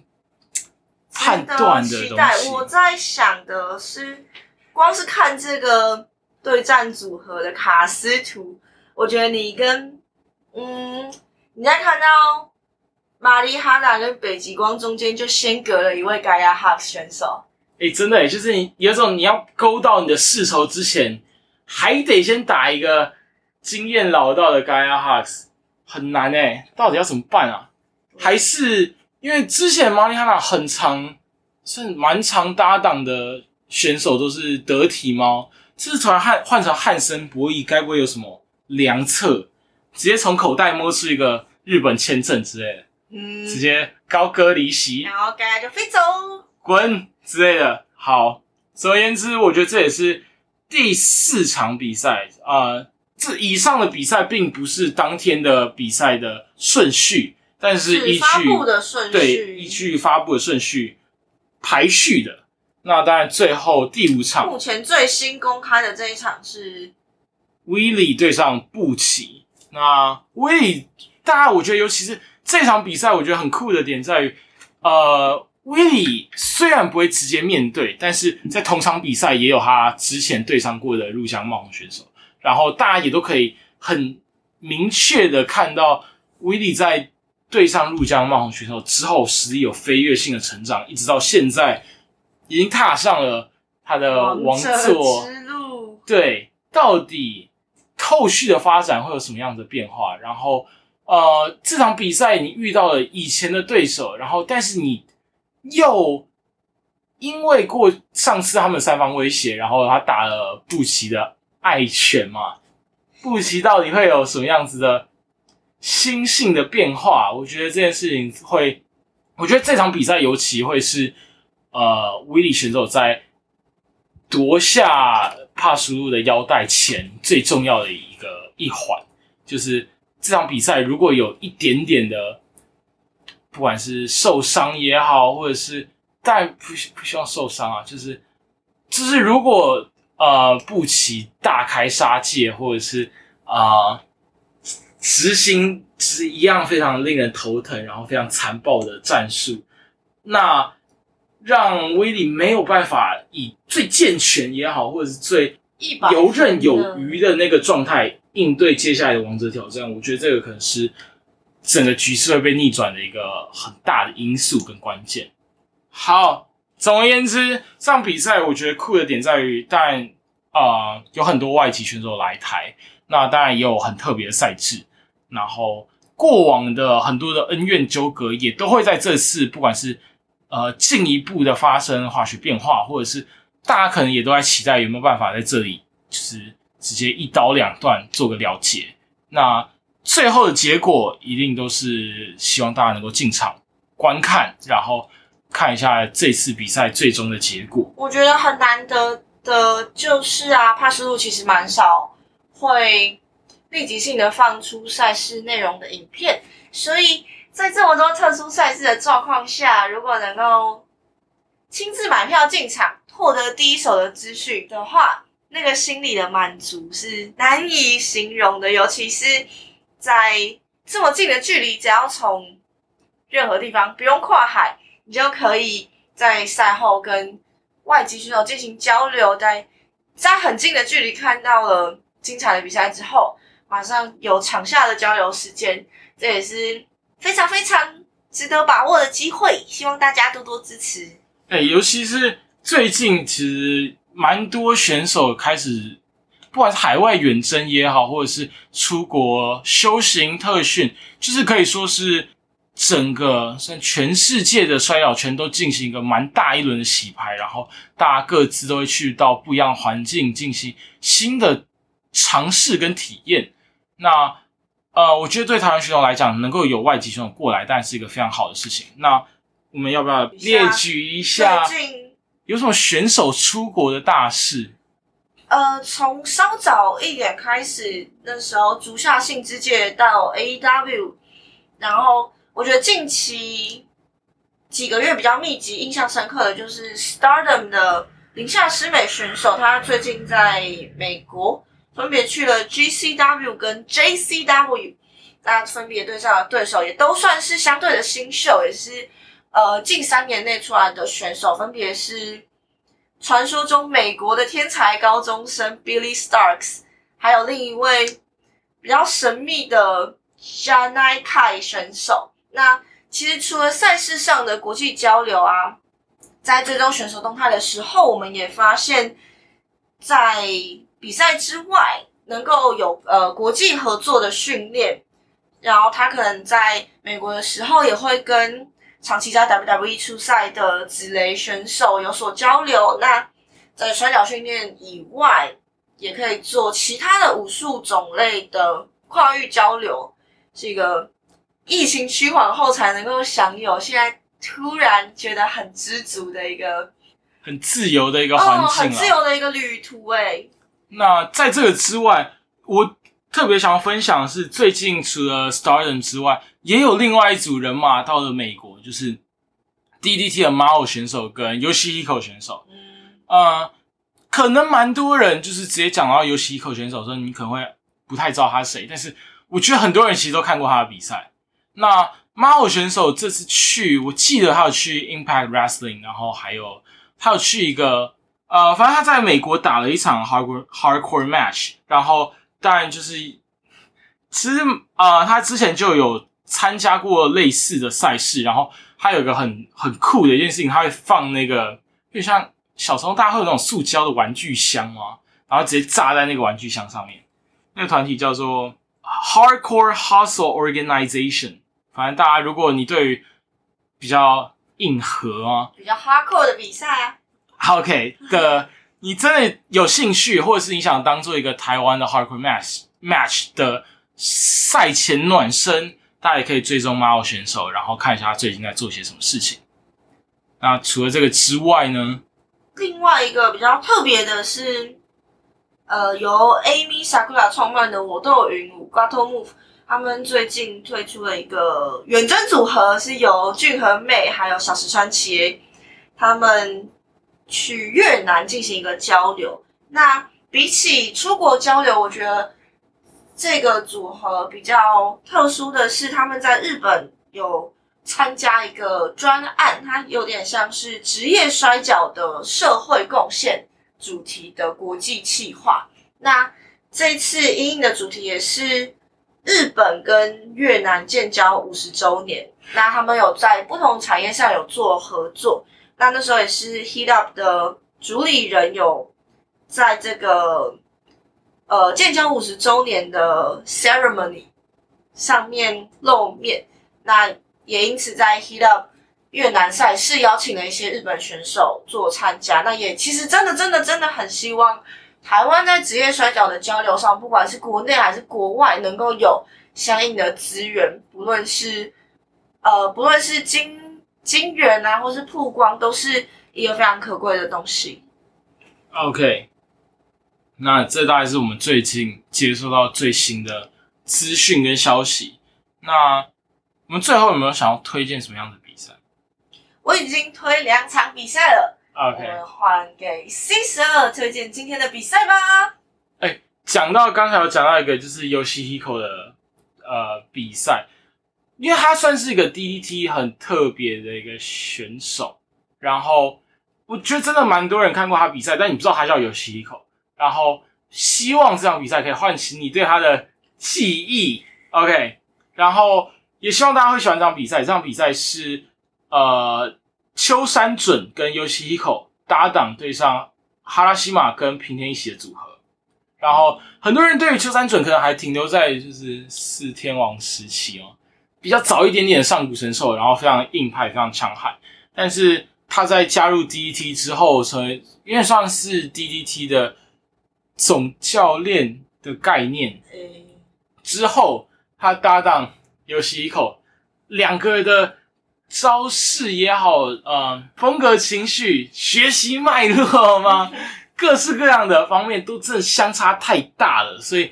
判断的东西。我在想的是，光是看这个对战组合的卡斯图，我觉得你跟嗯，你在看到。玛丽哈娜跟北极光中间就先隔了一位 Gaia Hux 选手。哎，真的，就是你有种你要勾到你的世仇之前，还得先打一个经验老道的 Gaia Hux，很难哎，到底要怎么办啊？还是因为之前马里哈娜很长，是蛮长搭档的选手都是得体猫，这次突然换换成汉森博弈，该不会有什么良策？直接从口袋摸出一个日本签证之类的？嗯，直接高歌离席，然后大家就飞走，滚之类的。好，总而言之，我觉得这也是第四场比赛啊。这以上的比赛并不是当天的比赛的顺序，但是依据发布的顺序，对，依据发布的顺序排序的。那当然，最后第五场，目前最新公开的这一场是威利对上布奇。那威利，大家我觉得尤其是。这场比赛我觉得很酷的点在于，呃，威利虽然不会直接面对，但是在同场比赛也有他之前对上过的入江冒险选手，然后大家也都可以很明确的看到威利在对上入江冒险选手之后，实力有飞跃性的成长，一直到现在已经踏上了他的王座之路。对，到底后续的发展会有什么样的变化？然后。呃，这场比赛你遇到了以前的对手，然后但是你又因为过上次他们三方威胁，然后他打了布奇的爱犬嘛，布奇到底会有什么样子的心性的变化？我觉得这件事情会，我觉得这场比赛尤其会是呃，威利选手在夺下帕苏路的腰带前最重要的一个一环，就是这场比赛如果有一点点的，不管是受伤也好，或者是但不不希望受伤啊，就是就是如果呃布奇大开杀戒，或者是啊、执行是一样非常令人头疼，然后非常残暴的战术，那让威利没有办法以最健全也好，或者是最游刃有余的那个状态应对接下来的王者挑战，我觉得这个可能是整个局势会被逆转的一个很大的因素跟关键。好，总而言之，这场比赛我觉得酷的点在于，当然啊、呃有很多外籍选手来台，那当然也有很特别的赛制，然后过往的很多的恩怨纠葛也都会在这次，不管是呃进一步的发生化学变化，或者是大家可能也都在期待有没有办法在这里就是直接一刀两断做个了结。那最后的结果一定都是希望大家能够进场观看，然后看一下这次比赛最终的结果。我觉得很难得的就是啊，帕斯路其实蛮少会立即性的放出赛事内容的影片，所以在这么多特殊赛事的状况下，如果能够亲自买票进场，获得第一手的资讯的话，那个心理的满足是难以形容的，尤其是在这么近的距离，只要从任何地方不用跨海，你就可以在赛后跟外籍选手进行交流，在在很近的距离看到了精彩的比赛之后，马上有场下的交流时间，这也是非常非常值得把握的机会，希望大家多多支持。对，尤其是最近，其实蛮多选手开始，不管是海外远征也好，或者是出国修行特训，就是可以说是整个像全世界的摔跤圈都进行一个蛮大一轮的洗牌，然后大家各自都会去到不一样环境进行新的尝试跟体验。那呃，我觉得对台湾选手来讲，能够有外籍选手过来，当然是一个非常好的事情。那我们要不要列举一下最近有什么选手出国的大事？呃，从稍早一点开始，那时候足下幸之介到 AEW，然后我觉得近期几个月比较密集、印象深刻的就是 Stardom 的林夏诗美选手，他最近在美国分别去了 GCW 跟 JCW，那分别对上的对手也都算是相对的新秀，也是呃近三年内出来的选手，分别是传说中美国的天才高中生 Billy Starks，还有另一位比较神秘的 Janai Kai 选手。那其实除了赛事上的国际交流啊，在追踪选手动态的时候，我们也发现，在比赛之外能够有呃国际合作的训练，然后他可能在美国的时候也会跟长期在 WWE 出赛的子雷选手有所交流。那在摔跤训练以外，也可以做其他的武术种类的跨域交流，是一个疫情趋缓后才能够享有，现在突然觉得很知足的一个很自由的一个环哦，很。自由的一个旅途哎。那在这个之外，我特别想要分享的是，最近除了 Stardom 之外，也有另外一组人马到了美国，就是 DDT 的 Mao 选手跟 Yoshihiko 选手。嗯，呃，可能蛮多人就是直接讲到 Yoshihiko 选手的时候，你可能会不太知道他是谁，但是我觉得很多人其实都看过他的比赛。那 Mao 选手这次去，我记得他有去 Impact Wrestling，然后还有他有去一个呃，反正他在美国打了一场 hardcore hardcore match，然后当然就是其实呃，他之前就有参加过类似的赛事，然后他有一个很很酷的一件事情，他会放那个就像小时候大家会有那种塑胶的玩具箱嘛，然后直接炸在那个玩具箱上面。那个团体叫做 Hardcore Hustle Organization。反正大家，如果你对于比较硬核啊比较 hardcore 的比赛啊，，OK 的，你真的有兴趣，或者是你想当做一个台湾的 Hardcore Match Match 的赛前暖身，大家也可以追踪 Mao 选手，然后看一下他最近在做些什么事情。那除了这个之外呢？另外一个比较特别的是，呃，由 Amy Sakura 创办的我都有云舞 Gato Move，他们最近推出了一个远征组合，是由俊和妹还有小石川切他们去越南进行一个交流。那比起出国交流，我觉得这个组合比较特殊的是，他们在日本有参加一个专案，它有点像是职业摔跤的社会贡献主题的国际企划。那这次英英的主题也是日本跟越南建交五十周年，那他们有在不同产业上有做合作。那那时候也是 Heat Up 的主理人有在这个呃建交五十周年的 ceremony 上面露面。那也因此在 Heat Up 越南赛事邀请了一些日本选手做参加。那也其实真的真的真的很希望台湾在职业摔跤的交流上，不管是国内还是国外，能够有相应的资源，不论是呃不论是经金源啊，或是曝光，都是一个非常可贵的东西。OK，那这大概是我们最近接收到最新的资讯跟消息。那我们最后有没有想要推荐什么样的比赛我已经推两场比赛了，？OK，们换给 C 十二推荐今天的比赛吧。讲到刚才有讲到一个就是 Yoshihiko 的呃比赛，因为他算是一个 DDT 很特别的一个选手，然后我觉得真的蛮多人看过他比赛，但你不知道他叫 Yoshihiko，然后希望这场比赛可以唤起你对他的记忆，OK，然后也希望大家会喜欢这场比赛。这场比赛是呃秋山准跟 Yoshihiko 搭档对上哈拉西马跟平田一喜的组合。然后很多人对于秋山准可能还停留在就是四天王时期哦，比较早一点点的上古神兽，然后非常硬派，非常强悍。但是他在加入 DDT 之后，成为因为算是 DDT 的总教练的概念、之后，他搭档游戏一口两个人的招式也好，呃，风格、情绪、学习脉络吗？各式各样的方面都真的相差太大了，所以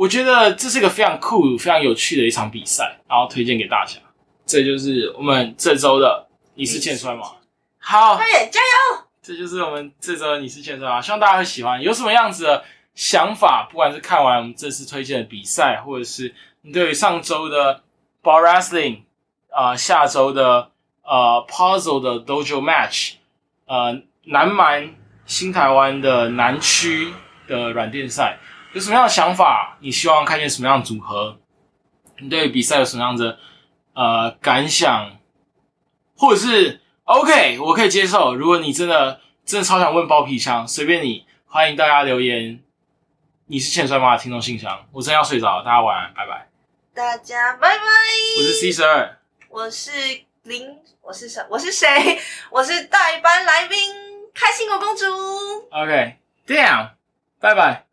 我觉得这是一个非常酷、非常有趣的一场比赛，然后推荐给大家。这就是我们这周的你是欠摔吗？好，快点加油！这就是我们这周的你是欠摔吗？希望大家会喜欢。有什么样子的想法？不管是看完我们这次推荐的比赛，或者是你对于上周的 Bar Wrestling，呃，下周的呃 Puzzle 的 Dojo Match，呃，南蛮新台湾的南区的软垫赛，有什么样的想法？你希望看见什么样的组合？你对比赛有什么样的呃感想？或者是 OK，我可以接受。如果你真的真的超想问包皮枪，随便你，欢迎大家留言。你是欠摔吗？听众信箱，我真要睡着了，大家晚安，拜拜。大家拜拜。我是 C 十二，我是林，我是谁？我是谁？我是代班来宾，开心果公主。OK，这样，拜拜。